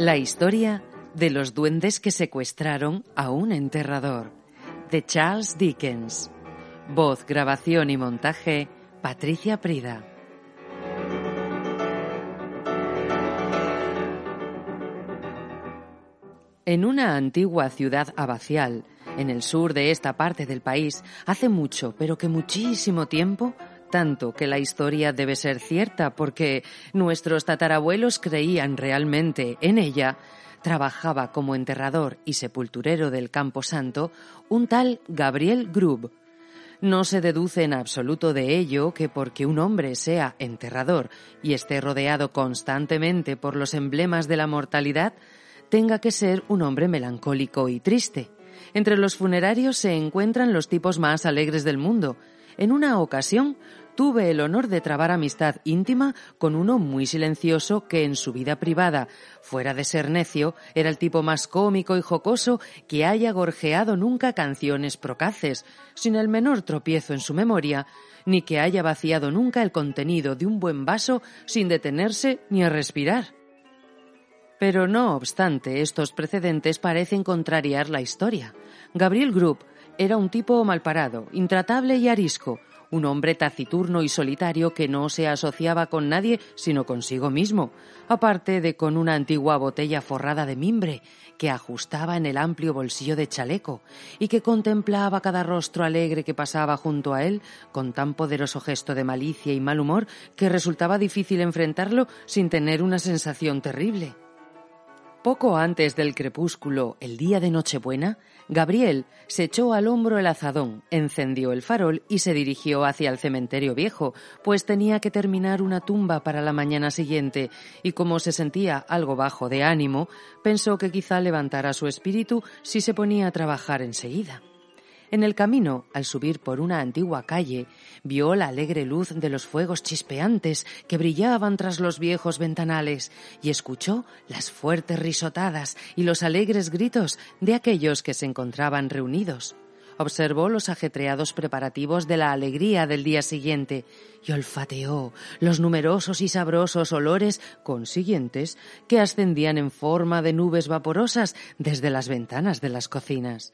La historia de los duendes que secuestraron a un enterrador, de Charles Dickens. Voz, grabación y montaje, Patricia Prida. En una antigua ciudad abacial, en el sur de esta parte del país, hace mucho, pero que muchísimo tiempo, tanto que la historia debe ser cierta porque nuestros tatarabuelos creían realmente en ella, trabajaba como enterrador y sepulturero del Campo Santo un tal Gabriel Grub. No se deduce en absoluto de ello que porque un hombre sea enterrador y esté rodeado constantemente por los emblemas de la mortalidad, tenga que ser un hombre melancólico y triste. Entre los funerarios se encuentran los tipos más alegres del mundo. En una ocasión tuve el honor de trabar amistad íntima con uno muy silencioso que en su vida privada, fuera de ser necio, era el tipo más cómico y jocoso que haya gorjeado nunca canciones procaces, sin el menor tropiezo en su memoria, ni que haya vaciado nunca el contenido de un buen vaso sin detenerse ni a respirar. Pero no obstante, estos precedentes parecen contrariar la historia. Gabriel Group era un tipo malparado, intratable y arisco, un hombre taciturno y solitario que no se asociaba con nadie sino consigo mismo, aparte de con una antigua botella forrada de mimbre que ajustaba en el amplio bolsillo de chaleco y que contemplaba cada rostro alegre que pasaba junto a él con tan poderoso gesto de malicia y mal humor que resultaba difícil enfrentarlo sin tener una sensación terrible. Poco antes del crepúsculo, el día de Nochebuena, Gabriel se echó al hombro el azadón, encendió el farol y se dirigió hacia el cementerio viejo, pues tenía que terminar una tumba para la mañana siguiente, y como se sentía algo bajo de ánimo, pensó que quizá levantara su espíritu si se ponía a trabajar enseguida. En el camino, al subir por una antigua calle, vio la alegre luz de los fuegos chispeantes que brillaban tras los viejos ventanales y escuchó las fuertes risotadas y los alegres gritos de aquellos que se encontraban reunidos. Observó los ajetreados preparativos de la alegría del día siguiente y olfateó los numerosos y sabrosos olores consiguientes que ascendían en forma de nubes vaporosas desde las ventanas de las cocinas.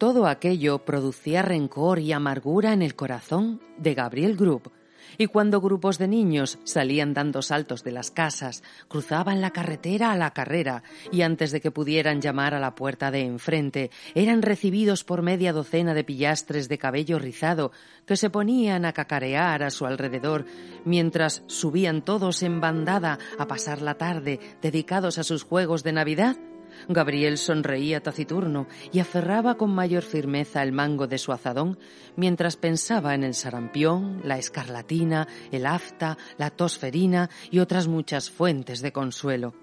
Todo aquello producía rencor y amargura en el corazón de Gabriel Group, y cuando grupos de niños salían dando saltos de las casas, cruzaban la carretera a la carrera y antes de que pudieran llamar a la puerta de enfrente, eran recibidos por media docena de pillastres de cabello rizado que se ponían a cacarear a su alrededor mientras subían todos en bandada a pasar la tarde dedicados a sus juegos de Navidad, Gabriel sonreía taciturno y aferraba con mayor firmeza el mango de su azadón mientras pensaba en el sarampión, la escarlatina, el afta, la tosferina y otras muchas fuentes de consuelo.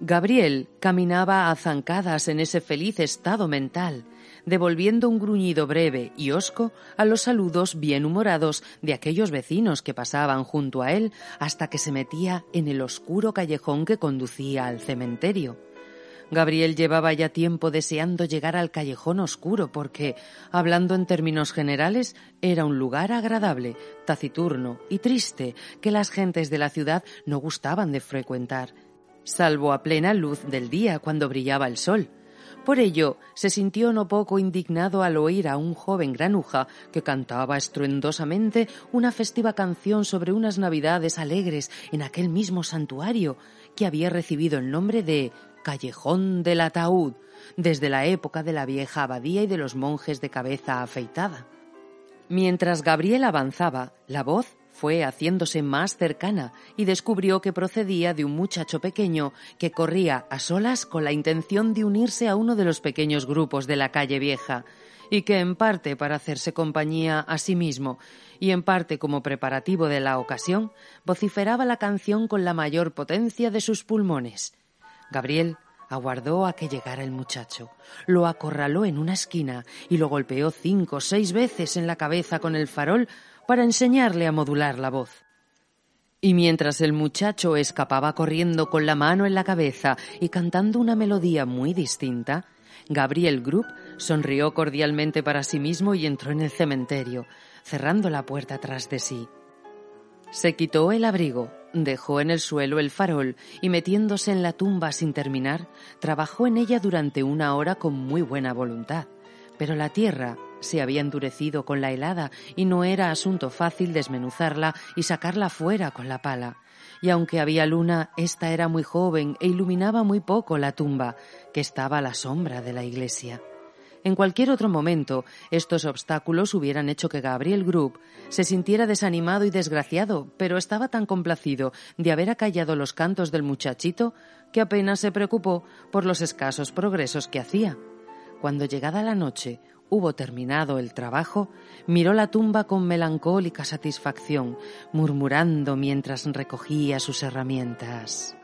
Gabriel caminaba a zancadas en ese feliz estado mental, devolviendo un gruñido breve y hosco a los saludos bien humorados de aquellos vecinos que pasaban junto a él hasta que se metía en el oscuro callejón que conducía al cementerio. Gabriel llevaba ya tiempo deseando llegar al callejón oscuro porque, hablando en términos generales, era un lugar agradable, taciturno y triste que las gentes de la ciudad no gustaban de frecuentar, salvo a plena luz del día cuando brillaba el sol. Por ello, se sintió no poco indignado al oír a un joven granuja que cantaba estruendosamente una festiva canción sobre unas navidades alegres en aquel mismo santuario que había recibido el nombre de callejón del ataúd desde la época de la vieja abadía y de los monjes de cabeza afeitada. Mientras Gabriel avanzaba, la voz fue haciéndose más cercana y descubrió que procedía de un muchacho pequeño que corría a solas con la intención de unirse a uno de los pequeños grupos de la calle vieja, y que en parte para hacerse compañía a sí mismo y en parte como preparativo de la ocasión, vociferaba la canción con la mayor potencia de sus pulmones. Gabriel aguardó a que llegara el muchacho, lo acorraló en una esquina y lo golpeó cinco o seis veces en la cabeza con el farol para enseñarle a modular la voz. Y mientras el muchacho escapaba corriendo con la mano en la cabeza y cantando una melodía muy distinta, Gabriel Group sonrió cordialmente para sí mismo y entró en el cementerio, cerrando la puerta tras de sí. Se quitó el abrigo, dejó en el suelo el farol y metiéndose en la tumba sin terminar, trabajó en ella durante una hora con muy buena voluntad. Pero la tierra se había endurecido con la helada y no era asunto fácil desmenuzarla y sacarla fuera con la pala. Y aunque había luna, ésta era muy joven e iluminaba muy poco la tumba, que estaba a la sombra de la iglesia. En cualquier otro momento, estos obstáculos hubieran hecho que Gabriel Group se sintiera desanimado y desgraciado, pero estaba tan complacido de haber acallado los cantos del muchachito que apenas se preocupó por los escasos progresos que hacía. Cuando llegada la noche hubo terminado el trabajo, miró la tumba con melancólica satisfacción, murmurando mientras recogía sus herramientas.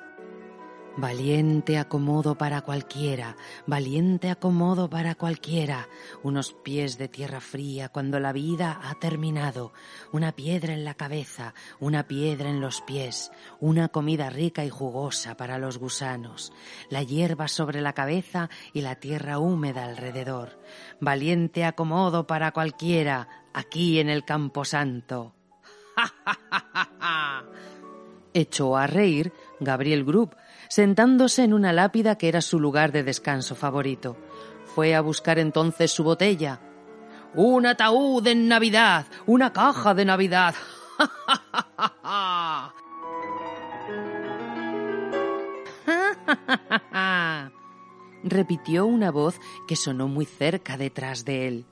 Valiente acomodo para cualquiera, valiente acomodo para cualquiera, unos pies de tierra fría cuando la vida ha terminado, una piedra en la cabeza, una piedra en los pies, una comida rica y jugosa para los gusanos, la hierba sobre la cabeza y la tierra húmeda alrededor. Valiente acomodo para cualquiera, aquí en el Campo Santo. Echó a reír Gabriel Group, sentándose en una lápida que era su lugar de descanso favorito. Fue a buscar entonces su botella. Un ataúd en Navidad, una caja de Navidad. repitió una voz que sonó muy cerca detrás de él.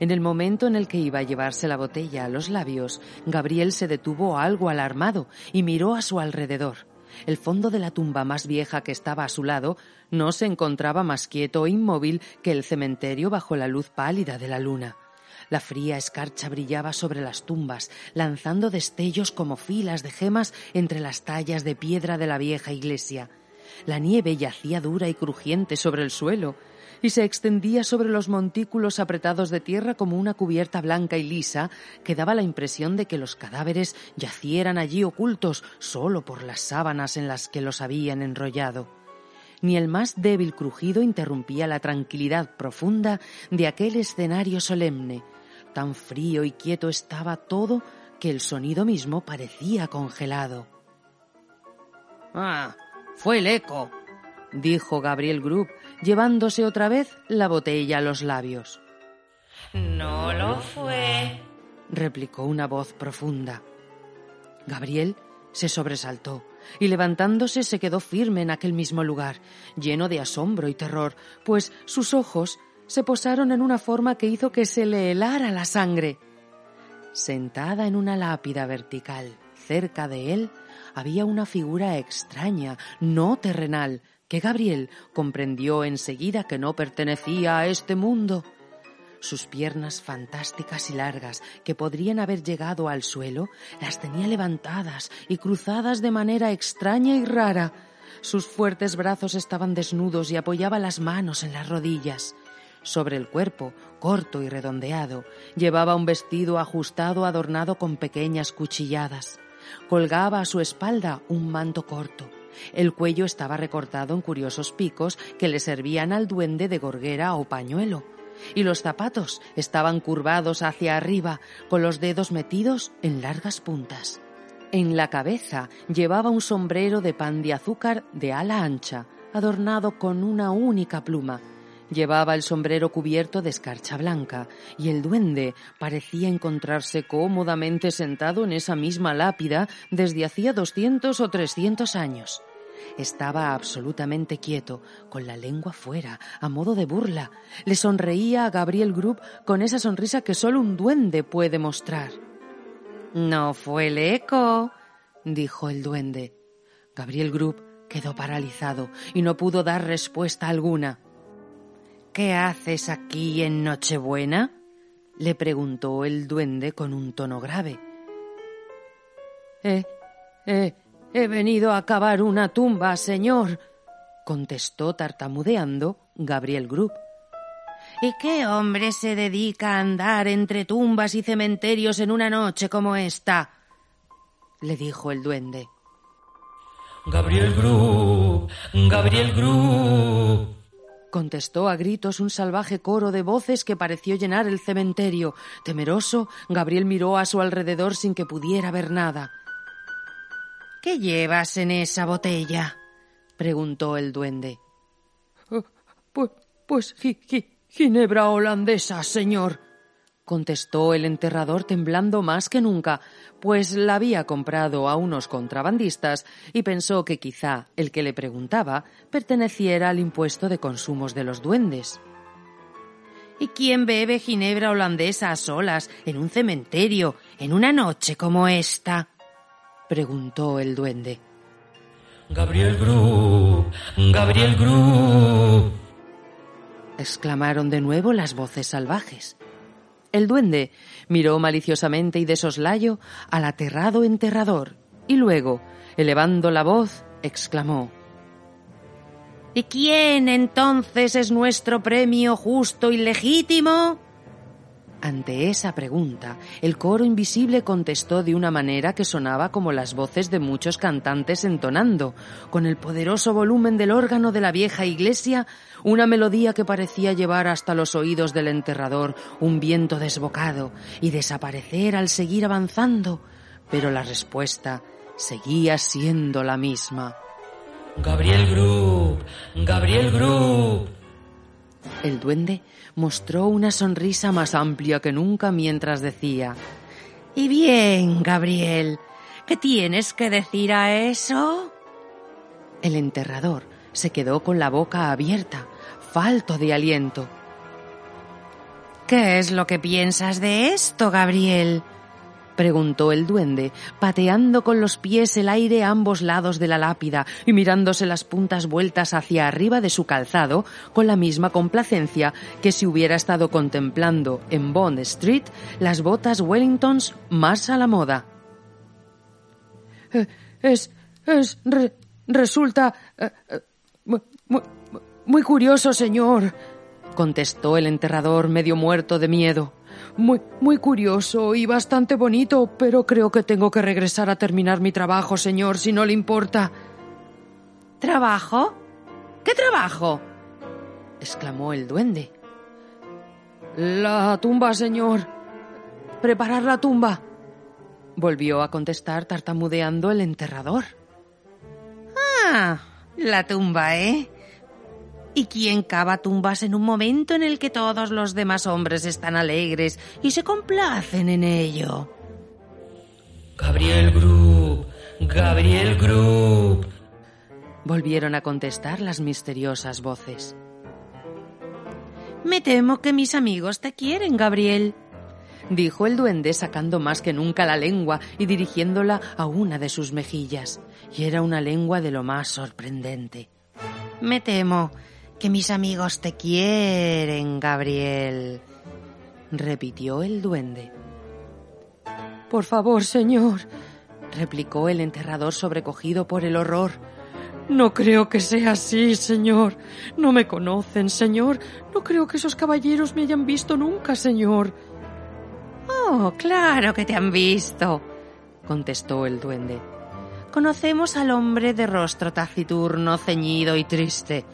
En el momento en el que iba a llevarse la botella a los labios, Gabriel se detuvo algo alarmado y miró a su alrededor. El fondo de la tumba más vieja que estaba a su lado no se encontraba más quieto e inmóvil que el cementerio bajo la luz pálida de la luna. La fría escarcha brillaba sobre las tumbas, lanzando destellos como filas de gemas entre las tallas de piedra de la vieja iglesia. La nieve yacía dura y crujiente sobre el suelo, y se extendía sobre los montículos apretados de tierra como una cubierta blanca y lisa que daba la impresión de que los cadáveres yacieran allí ocultos solo por las sábanas en las que los habían enrollado. Ni el más débil crujido interrumpía la tranquilidad profunda de aquel escenario solemne. Tan frío y quieto estaba todo que el sonido mismo parecía congelado. Ah, fue el eco, dijo Gabriel Group, llevándose otra vez la botella a los labios. No lo fue, replicó una voz profunda. Gabriel se sobresaltó y levantándose se quedó firme en aquel mismo lugar, lleno de asombro y terror, pues sus ojos se posaron en una forma que hizo que se le helara la sangre. Sentada en una lápida vertical cerca de él había una figura extraña, no terrenal, que Gabriel comprendió enseguida que no pertenecía a este mundo. Sus piernas fantásticas y largas, que podrían haber llegado al suelo, las tenía levantadas y cruzadas de manera extraña y rara. Sus fuertes brazos estaban desnudos y apoyaba las manos en las rodillas. Sobre el cuerpo, corto y redondeado, llevaba un vestido ajustado adornado con pequeñas cuchilladas. Colgaba a su espalda un manto corto. El cuello estaba recortado en curiosos picos que le servían al duende de gorguera o pañuelo, y los zapatos estaban curvados hacia arriba, con los dedos metidos en largas puntas. En la cabeza llevaba un sombrero de pan de azúcar de ala ancha, adornado con una única pluma, Llevaba el sombrero cubierto de escarcha blanca y el duende parecía encontrarse cómodamente sentado en esa misma lápida desde hacía doscientos o trescientos años. Estaba absolutamente quieto, con la lengua fuera, a modo de burla. Le sonreía a Gabriel Group con esa sonrisa que solo un duende puede mostrar. No fue el eco, dijo el duende. Gabriel Group quedó paralizado y no pudo dar respuesta alguna. ¿Qué haces aquí en Nochebuena? le preguntó el duende con un tono grave. Eh, eh, he venido a cavar una tumba, señor, contestó tartamudeando Gabriel Group. ¿Y qué hombre se dedica a andar entre tumbas y cementerios en una noche como esta? le dijo el duende. Gabriel Group, Gabriel Group contestó a gritos un salvaje coro de voces que pareció llenar el cementerio. Temeroso, Gabriel miró a su alrededor sin que pudiera ver nada. ¿Qué llevas en esa botella? preguntó el duende. Eh, pues, pues ginebra holandesa, señor, contestó el enterrador temblando más que nunca, pues la había comprado a unos contrabandistas y pensó que quizá el que le preguntaba perteneciera al impuesto de consumos de los duendes. ¿Y quién bebe ginebra holandesa a solas, en un cementerio, en una noche como esta? preguntó el duende. Gabriel Gru, Gabriel Gru. exclamaron de nuevo las voces salvajes. El duende miró maliciosamente y de soslayo al aterrado enterrador y luego, elevando la voz, exclamó ¿Y quién entonces es nuestro premio justo y legítimo? Ante esa pregunta, el coro invisible contestó de una manera que sonaba como las voces de muchos cantantes entonando, con el poderoso volumen del órgano de la vieja iglesia, una melodía que parecía llevar hasta los oídos del enterrador un viento desbocado y desaparecer al seguir avanzando, pero la respuesta seguía siendo la misma. Gabriel Group, Gabriel Group. El duende mostró una sonrisa más amplia que nunca mientras decía Y bien, Gabriel, ¿qué tienes que decir a eso? El enterrador se quedó con la boca abierta, falto de aliento. ¿Qué es lo que piensas de esto, Gabriel? Preguntó el duende, pateando con los pies el aire a ambos lados de la lápida y mirándose las puntas vueltas hacia arriba de su calzado con la misma complacencia que si hubiera estado contemplando en Bond Street las botas Wellingtons más a la moda. Eh, es. es. resulta. Eh, eh, muy curioso, señor, contestó el enterrador medio muerto de miedo. Muy, muy curioso y bastante bonito, pero creo que tengo que regresar a terminar mi trabajo, señor, si no le importa. ¿Trabajo? ¿Qué trabajo? exclamó el duende. La tumba, señor. Preparar la tumba. Volvió a contestar tartamudeando el enterrador. Ah, la tumba, ¿eh? ¿Y quién cava tumbas en un momento en el que todos los demás hombres están alegres y se complacen en ello? Gabriel Group, Gabriel Group. Volvieron a contestar las misteriosas voces. Me temo que mis amigos te quieren, Gabriel, dijo el duende sacando más que nunca la lengua y dirigiéndola a una de sus mejillas. Y era una lengua de lo más sorprendente. Me temo que mis amigos te quieren, Gabriel, repitió el duende. Por favor, señor, replicó el enterrador sobrecogido por el horror. No creo que sea así, señor. No me conocen, señor. No creo que esos caballeros me hayan visto nunca, señor. Oh, claro que te han visto, contestó el duende. Conocemos al hombre de rostro taciturno, ceñido y triste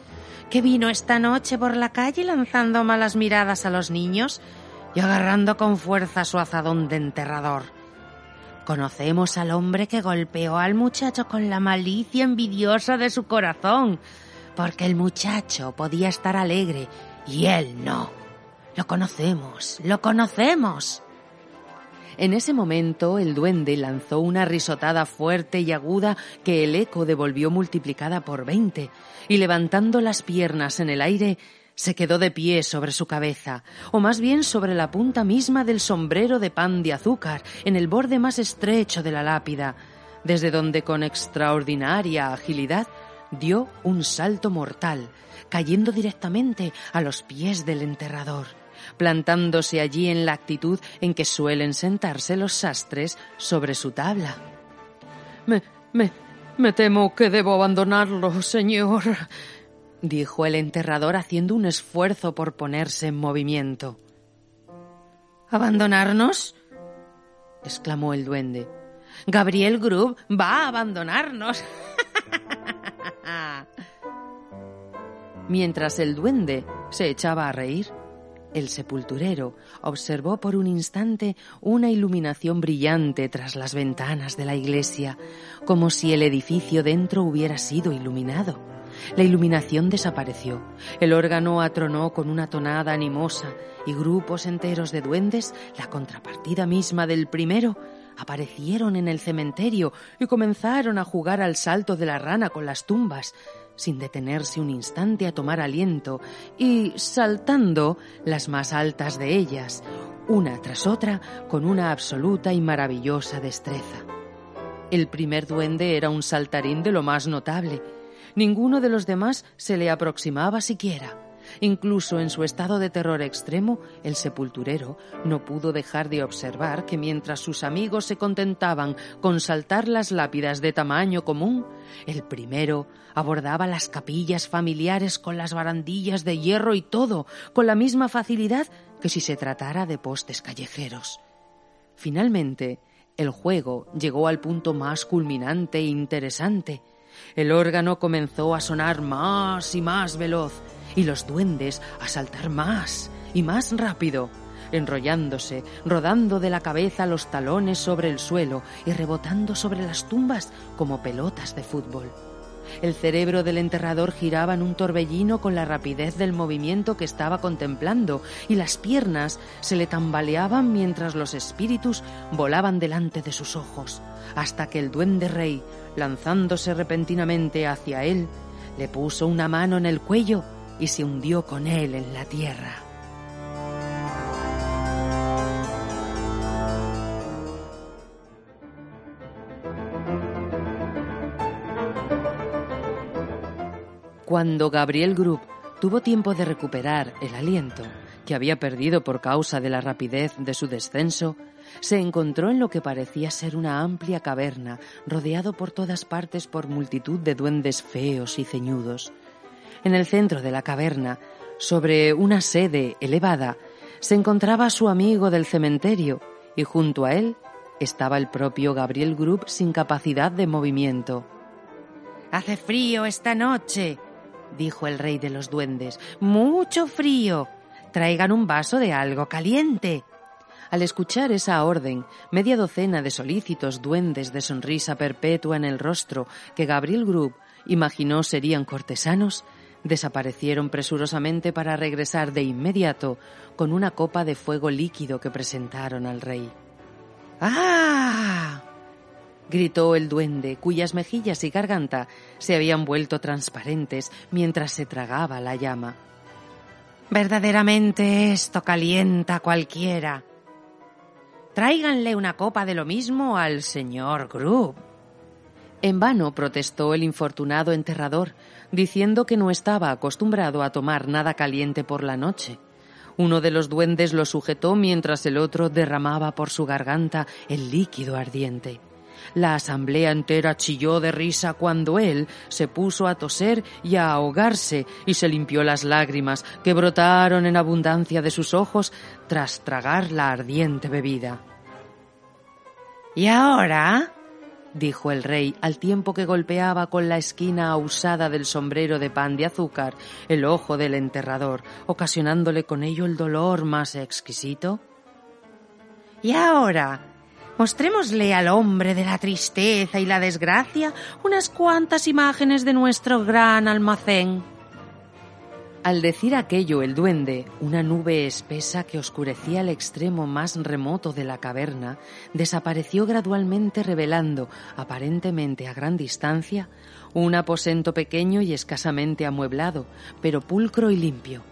que vino esta noche por la calle lanzando malas miradas a los niños y agarrando con fuerza su azadón de enterrador. Conocemos al hombre que golpeó al muchacho con la malicia envidiosa de su corazón, porque el muchacho podía estar alegre y él no. Lo conocemos, lo conocemos. En ese momento el duende lanzó una risotada fuerte y aguda que el eco devolvió multiplicada por veinte, y levantando las piernas en el aire, se quedó de pie sobre su cabeza, o más bien sobre la punta misma del sombrero de pan de azúcar, en el borde más estrecho de la lápida, desde donde con extraordinaria agilidad dio un salto mortal, cayendo directamente a los pies del enterrador plantándose allí en la actitud en que suelen sentarse los sastres sobre su tabla. Me, me, me temo que debo abandonarlo, señor, dijo el enterrador haciendo un esfuerzo por ponerse en movimiento. ¿Abandonarnos? exclamó el duende. Gabriel Grub va a abandonarnos. Mientras el duende se echaba a reír, El sepulturero observó por un instante una iluminación brillante tras las ventanas de la iglesia, como si el edificio dentro hubiera sido iluminado. La iluminación desapareció, el órgano atronó con una tonada animosa y grupos enteros de duendes, la contrapartida misma del primero, aparecieron en el cementerio y comenzaron a jugar al salto de la rana con las tumbas, sin detenerse un instante a tomar aliento y saltando las más altas de ellas, una tras otra, con una absoluta y maravillosa destreza. El primer duende era un saltarín de lo más notable. Ninguno de los demás se le aproximaba siquiera. Incluso en su estado de terror extremo, el sepulturero no pudo dejar de observar que mientras sus amigos se contentaban con saltar las lápidas de tamaño común, el primero abordaba las capillas familiares con las barandillas de hierro y todo, con la misma facilidad que si se tratara de postes callejeros. Finalmente, el juego llegó al punto más culminante e interesante. El órgano comenzó a sonar más y más veloz, y los duendes a saltar más y más rápido, enrollándose, rodando de la cabeza los talones sobre el suelo y rebotando sobre las tumbas como pelotas de fútbol. El cerebro del enterrador giraba en un torbellino con la rapidez del movimiento que estaba contemplando y las piernas se le tambaleaban mientras los espíritus volaban delante de sus ojos, hasta que el duende rey, lanzándose repentinamente hacia él, le puso una mano en el cuello y se hundió con él en la tierra. Cuando Gabriel Group tuvo tiempo de recuperar el aliento que había perdido por causa de la rapidez de su descenso, se encontró en lo que parecía ser una amplia caverna, rodeado por todas partes por multitud de duendes feos y ceñudos. En el centro de la caverna, sobre una sede elevada, se encontraba su amigo del cementerio y junto a él estaba el propio Gabriel Group sin capacidad de movimiento. Hace frío esta noche, dijo el rey de los duendes. Mucho frío. Traigan un vaso de algo caliente. Al escuchar esa orden, media docena de solícitos duendes de sonrisa perpetua en el rostro que Gabriel Group imaginó serían cortesanos, desaparecieron presurosamente para regresar de inmediato con una copa de fuego líquido que presentaron al rey. ¡Ah! gritó el duende, cuyas mejillas y garganta se habían vuelto transparentes mientras se tragaba la llama. Verdaderamente esto calienta a cualquiera. Tráiganle una copa de lo mismo al señor Grub. En vano protestó el infortunado enterrador, diciendo que no estaba acostumbrado a tomar nada caliente por la noche. Uno de los duendes lo sujetó mientras el otro derramaba por su garganta el líquido ardiente. La asamblea entera chilló de risa cuando él se puso a toser y a ahogarse y se limpió las lágrimas que brotaron en abundancia de sus ojos tras tragar la ardiente bebida. ¿Y ahora? Dijo el rey al tiempo que golpeaba con la esquina usada del sombrero de pan de azúcar el ojo del enterrador, ocasionándole con ello el dolor más exquisito. Y ahora, mostrémosle al hombre de la tristeza y la desgracia unas cuantas imágenes de nuestro gran almacén. Al decir aquello, el duende, una nube espesa que oscurecía el extremo más remoto de la caverna, desapareció gradualmente revelando, aparentemente a gran distancia, un aposento pequeño y escasamente amueblado, pero pulcro y limpio.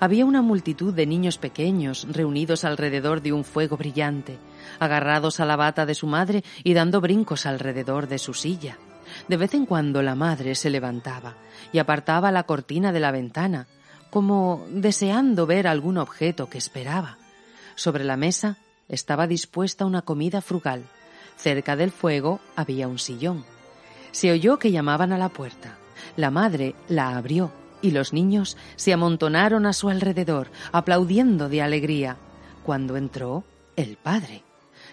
Había una multitud de niños pequeños reunidos alrededor de un fuego brillante, agarrados a la bata de su madre y dando brincos alrededor de su silla. De vez en cuando la madre se levantaba y apartaba la cortina de la ventana, como deseando ver algún objeto que esperaba. Sobre la mesa estaba dispuesta una comida frugal. Cerca del fuego había un sillón. Se oyó que llamaban a la puerta. La madre la abrió y los niños se amontonaron a su alrededor, aplaudiendo de alegría. Cuando entró, el padre.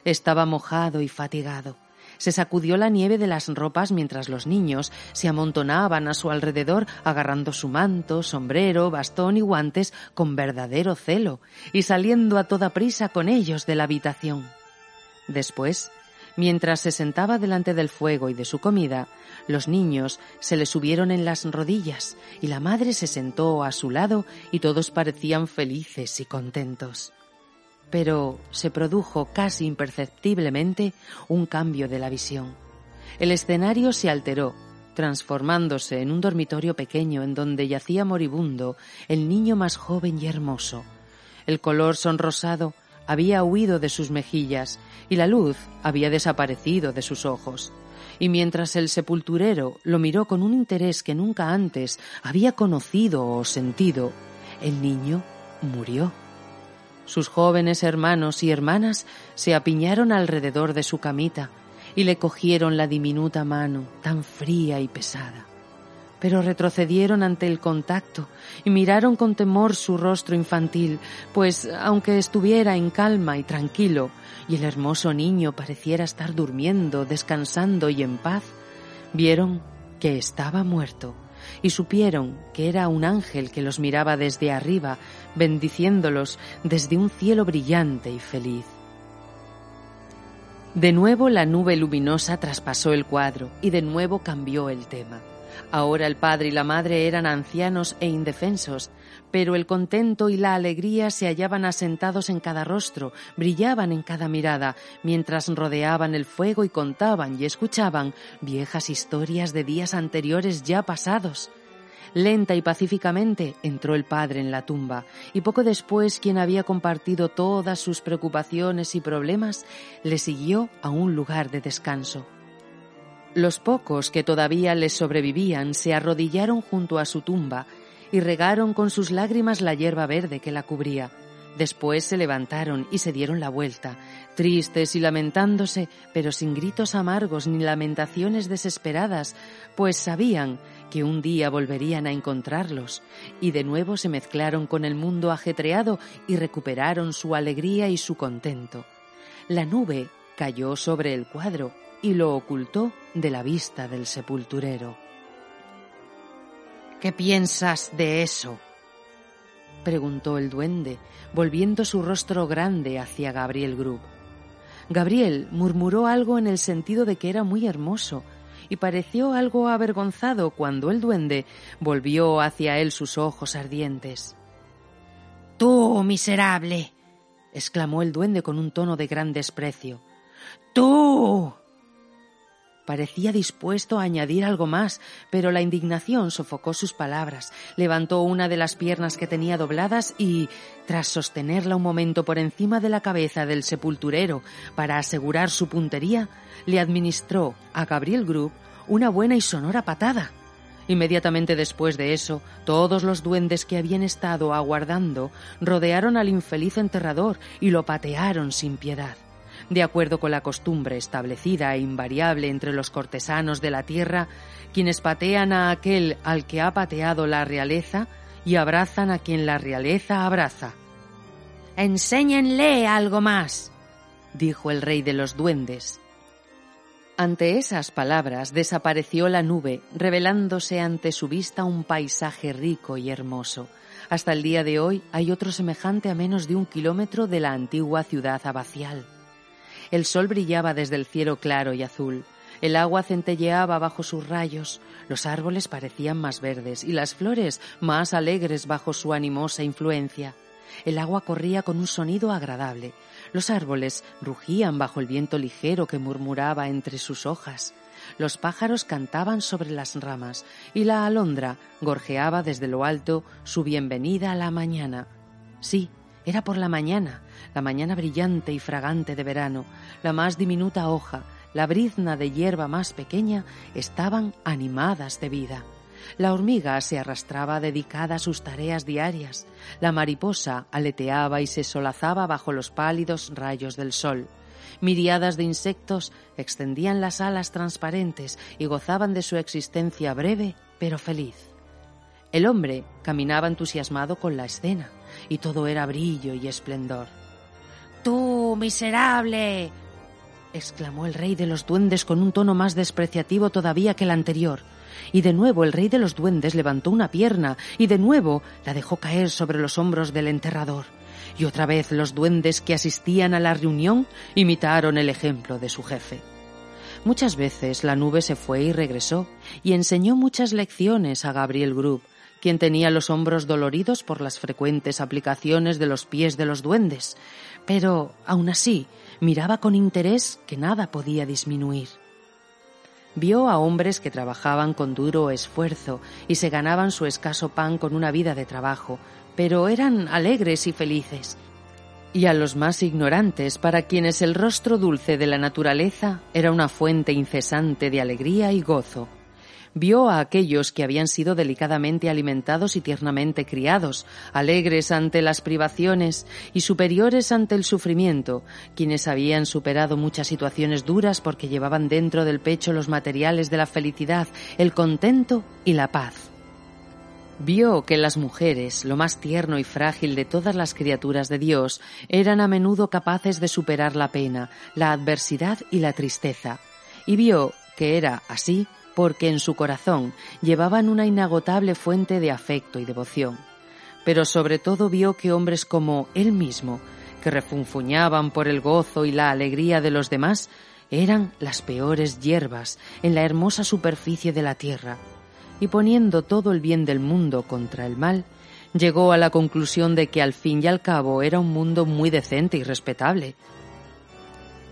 Estaba mojado y fatigado Se sacudió la nieve de las ropas mientras los niños se amontonaban a su alrededor agarrando su manto, sombrero, bastón y guantes con verdadero celo y saliendo a toda prisa con ellos de la habitación. Después, mientras se sentaba delante del fuego y de su comida, los niños se le subieron en las rodillas y la madre se sentó a su lado y todos parecían felices y contentos pero se produjo casi imperceptiblemente un cambio de la visión. El escenario se alteró, transformándose en un dormitorio pequeño en donde yacía moribundo el niño más joven y hermoso. El color sonrosado había huido de sus mejillas y la luz había desaparecido de sus ojos. Y mientras el sepulturero lo miró con un interés que nunca antes había conocido o sentido, el niño murió. Sus jóvenes hermanos y hermanas se apiñaron alrededor de su camita y le cogieron la diminuta mano, tan fría y pesada. Pero retrocedieron ante el contacto y miraron con temor su rostro infantil, pues aunque estuviera en calma y tranquilo, y el hermoso niño pareciera estar durmiendo, descansando y en paz, vieron que estaba muerto y supieron que era un ángel que los miraba desde arriba, bendiciéndolos desde un cielo brillante y feliz. De nuevo la nube luminosa traspasó el cuadro y de nuevo cambió el tema. Ahora el padre y la madre eran ancianos e indefensos, pero el contento y la alegría se hallaban asentados en cada rostro, brillaban en cada mirada, mientras rodeaban el fuego y contaban y escuchaban viejas historias de días anteriores ya pasados. Lenta y pacíficamente entró el padre en la tumba, y poco después quien había compartido todas sus preocupaciones y problemas le siguió a un lugar de descanso. Los pocos que todavía les sobrevivían se arrodillaron junto a su tumba y regaron con sus lágrimas la hierba verde que la cubría. Después se levantaron y se dieron la vuelta, tristes y lamentándose, pero sin gritos amargos ni lamentaciones desesperadas, pues sabían que un día volverían a encontrarlos, y de nuevo se mezclaron con el mundo ajetreado y recuperaron su alegría y su contento. La nube cayó sobre el cuadro y lo ocultó de la vista del sepulturero. ¿Qué piensas de eso? preguntó el duende, volviendo su rostro grande hacia Gabriel Grub. Gabriel murmuró algo en el sentido de que era muy hermoso, y pareció algo avergonzado cuando el duende volvió hacia él sus ojos ardientes. Tú, miserable. exclamó el duende con un tono de gran desprecio. Tú. Parecía dispuesto a añadir algo más, pero la indignación sofocó sus palabras. Levantó una de las piernas que tenía dobladas y, tras sostenerla un momento por encima de la cabeza del sepulturero para asegurar su puntería, le administró a Gabriel Group una buena y sonora patada. Inmediatamente después de eso, todos los duendes que habían estado aguardando rodearon al infeliz enterrador y lo patearon sin piedad de acuerdo con la costumbre establecida e invariable entre los cortesanos de la tierra, quienes patean a aquel al que ha pateado la realeza y abrazan a quien la realeza abraza. Enséñenle algo más, dijo el rey de los duendes. Ante esas palabras desapareció la nube, revelándose ante su vista un paisaje rico y hermoso. Hasta el día de hoy hay otro semejante a menos de un kilómetro de la antigua ciudad abacial. El sol brillaba desde el cielo claro y azul. El agua centelleaba bajo sus rayos, los árboles parecían más verdes y las flores más alegres bajo su animosa influencia. El agua corría con un sonido agradable. Los árboles rugían bajo el viento ligero que murmuraba entre sus hojas. Los pájaros cantaban sobre las ramas y la alondra gorjeaba desde lo alto su bienvenida a la mañana. Sí, era por la mañana, la mañana brillante y fragante de verano, la más diminuta hoja, la brizna de hierba más pequeña estaban animadas de vida. La hormiga se arrastraba dedicada a sus tareas diarias. La mariposa aleteaba y se solazaba bajo los pálidos rayos del sol. Miriadas de insectos extendían las alas transparentes y gozaban de su existencia breve pero feliz. El hombre caminaba entusiasmado con la escena y todo era brillo y esplendor. ¡Tú, miserable! exclamó el rey de los duendes con un tono más despreciativo todavía que el anterior. Y de nuevo el rey de los duendes levantó una pierna y de nuevo la dejó caer sobre los hombros del enterrador. Y otra vez los duendes que asistían a la reunión imitaron el ejemplo de su jefe. Muchas veces la nube se fue y regresó y enseñó muchas lecciones a Gabriel Grub, quien tenía los hombros doloridos por las frecuentes aplicaciones de los pies de los duendes, pero aún así miraba con interés que nada podía disminuir. Vio a hombres que trabajaban con duro esfuerzo y se ganaban su escaso pan con una vida de trabajo, pero eran alegres y felices. Y a los más ignorantes, para quienes el rostro dulce de la naturaleza era una fuente incesante de alegría y gozo, vio a aquellos que habían sido delicadamente alimentados y tiernamente criados, alegres ante las privaciones y superiores ante el sufrimiento, quienes habían superado muchas situaciones duras porque llevaban dentro del pecho los materiales de la felicidad, el contento y la paz. Vio que las mujeres, lo más tierno y frágil de todas las criaturas de Dios, eran a menudo capaces de superar la pena, la adversidad y la tristeza, y vio que era así porque en su corazón llevaban una inagotable fuente de afecto y devoción. Pero sobre todo vio que hombres como él mismo, que refunfuñaban por el gozo y la alegría de los demás, eran las peores hierbas en la hermosa superficie de la tierra, y poniendo todo el bien del mundo contra el mal, llegó a la conclusión de que al fin y al cabo era un mundo muy decente y respetable.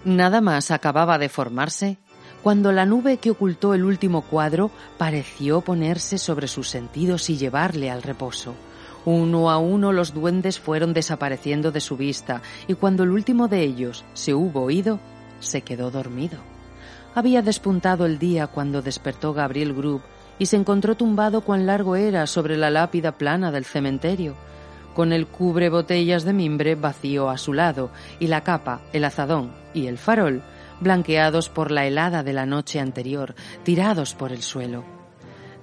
Nada más acababa de formarse cuando la nube que ocultó el último cuadro pareció ponerse sobre sus sentidos y llevarle al reposo. Uno a uno los duendes fueron desapareciendo de su vista y cuando el último de ellos se hubo oído, se quedó dormido. Había despuntado el día cuando despertó Gabriel Grub y se encontró tumbado cuán largo era sobre la lápida plana del cementerio, con el cubre botellas de mimbre vacío a su lado y la capa, el azadón y el farol blanqueados por la helada de la noche anterior, tirados por el suelo.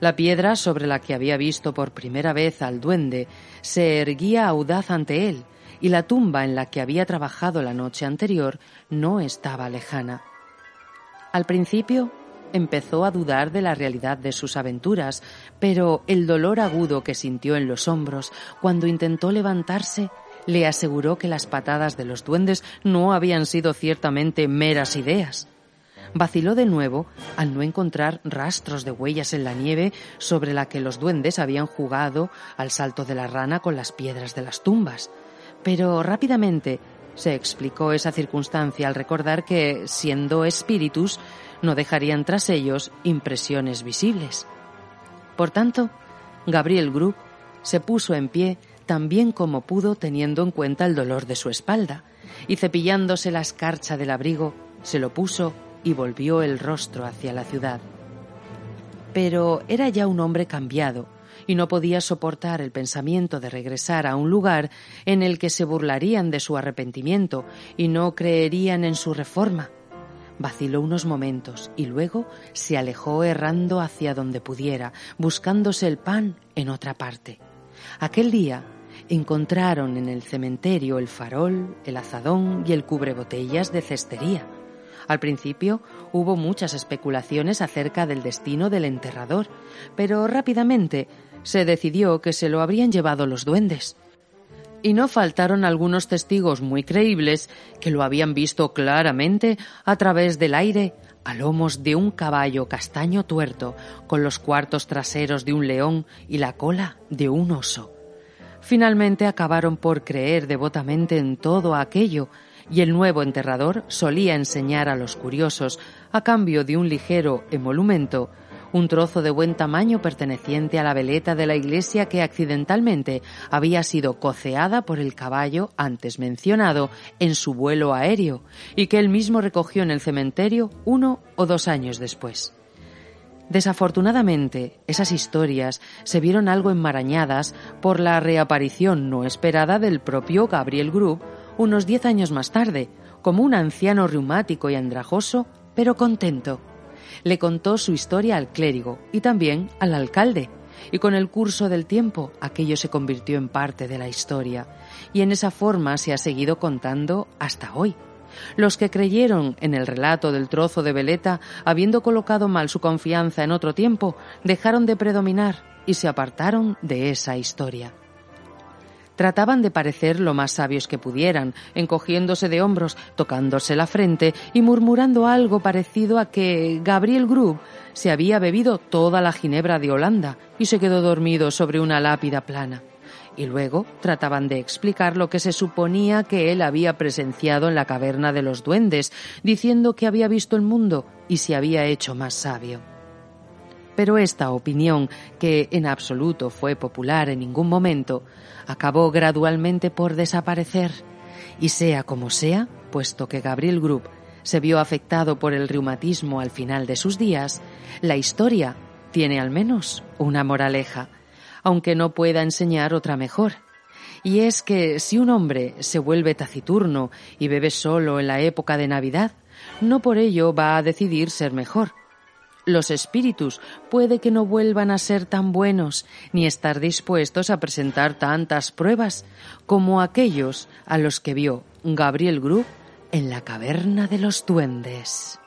La piedra sobre la que había visto por primera vez al duende se erguía audaz ante él, y la tumba en la que había trabajado la noche anterior no estaba lejana. Al principio empezó a dudar de la realidad de sus aventuras, pero el dolor agudo que sintió en los hombros cuando intentó levantarse le aseguró que las patadas de los duendes no habían sido ciertamente meras ideas. Vaciló de nuevo al no encontrar rastros de huellas en la nieve sobre la que los duendes habían jugado al salto de la rana con las piedras de las tumbas. Pero rápidamente se explicó esa circunstancia al recordar que, siendo espíritus, no dejarían tras ellos impresiones visibles. Por tanto, Gabriel Group se puso en pie tan bien como pudo teniendo en cuenta el dolor de su espalda, y cepillándose la escarcha del abrigo, se lo puso y volvió el rostro hacia la ciudad. Pero era ya un hombre cambiado, y no podía soportar el pensamiento de regresar a un lugar en el que se burlarían de su arrepentimiento y no creerían en su reforma. Vaciló unos momentos y luego se alejó errando hacia donde pudiera, buscándose el pan en otra parte. Aquel día encontraron en el cementerio el farol, el azadón y el cubrebotellas de cestería. Al principio hubo muchas especulaciones acerca del destino del enterrador, pero rápidamente se decidió que se lo habrían llevado los duendes. Y no faltaron algunos testigos muy creíbles que lo habían visto claramente a través del aire a lomos de un caballo castaño tuerto, con los cuartos traseros de un león y la cola de un oso. Finalmente acabaron por creer devotamente en todo aquello, y el nuevo enterrador solía enseñar a los curiosos, a cambio de un ligero emolumento, un trozo de buen tamaño perteneciente a la veleta de la iglesia que accidentalmente había sido coceada por el caballo antes mencionado en su vuelo aéreo y que él mismo recogió en el cementerio uno o dos años después. Desafortunadamente, esas historias se vieron algo enmarañadas por la reaparición no esperada del propio Gabriel Grub unos diez años más tarde, como un anciano reumático y andrajoso, pero contento. Le contó su historia al clérigo y también al alcalde, y con el curso del tiempo aquello se convirtió en parte de la historia, y en esa forma se ha seguido contando hasta hoy Los que creyeron en el relato del trozo de veleta, habiendo colocado mal su confianza en otro tiempo, dejaron de predominar y se apartaron de esa historia. Trataban de parecer lo más sabios que pudieran, encogiéndose de hombros, tocándose la frente y murmurando algo parecido a que Gabriel Grub se había bebido toda la ginebra de Holanda y se quedó dormido sobre una lápida plana. Y luego trataban de explicar lo que se suponía que él había presenciado en la caverna de los duendes, diciendo que había visto el mundo y se había hecho más sabio. Pero esta opinión, que en absoluto fue popular en ningún momento, acabó gradualmente por desaparecer, y sea como sea, puesto que Gabriel Group se vio afectado por el reumatismo al final de sus días, la historia tiene al menos una moraleja, aunque no pueda enseñar otra mejor. Y es que si un hombre se vuelve taciturno y bebe solo en la época de Navidad, no por ello va a decidir ser mejor. Los espíritus puede que no vuelvan a ser tan buenos ni estar dispuestos a presentar tantas pruebas como aquellos a los que vio Gabriel Group en la caverna de los duendes.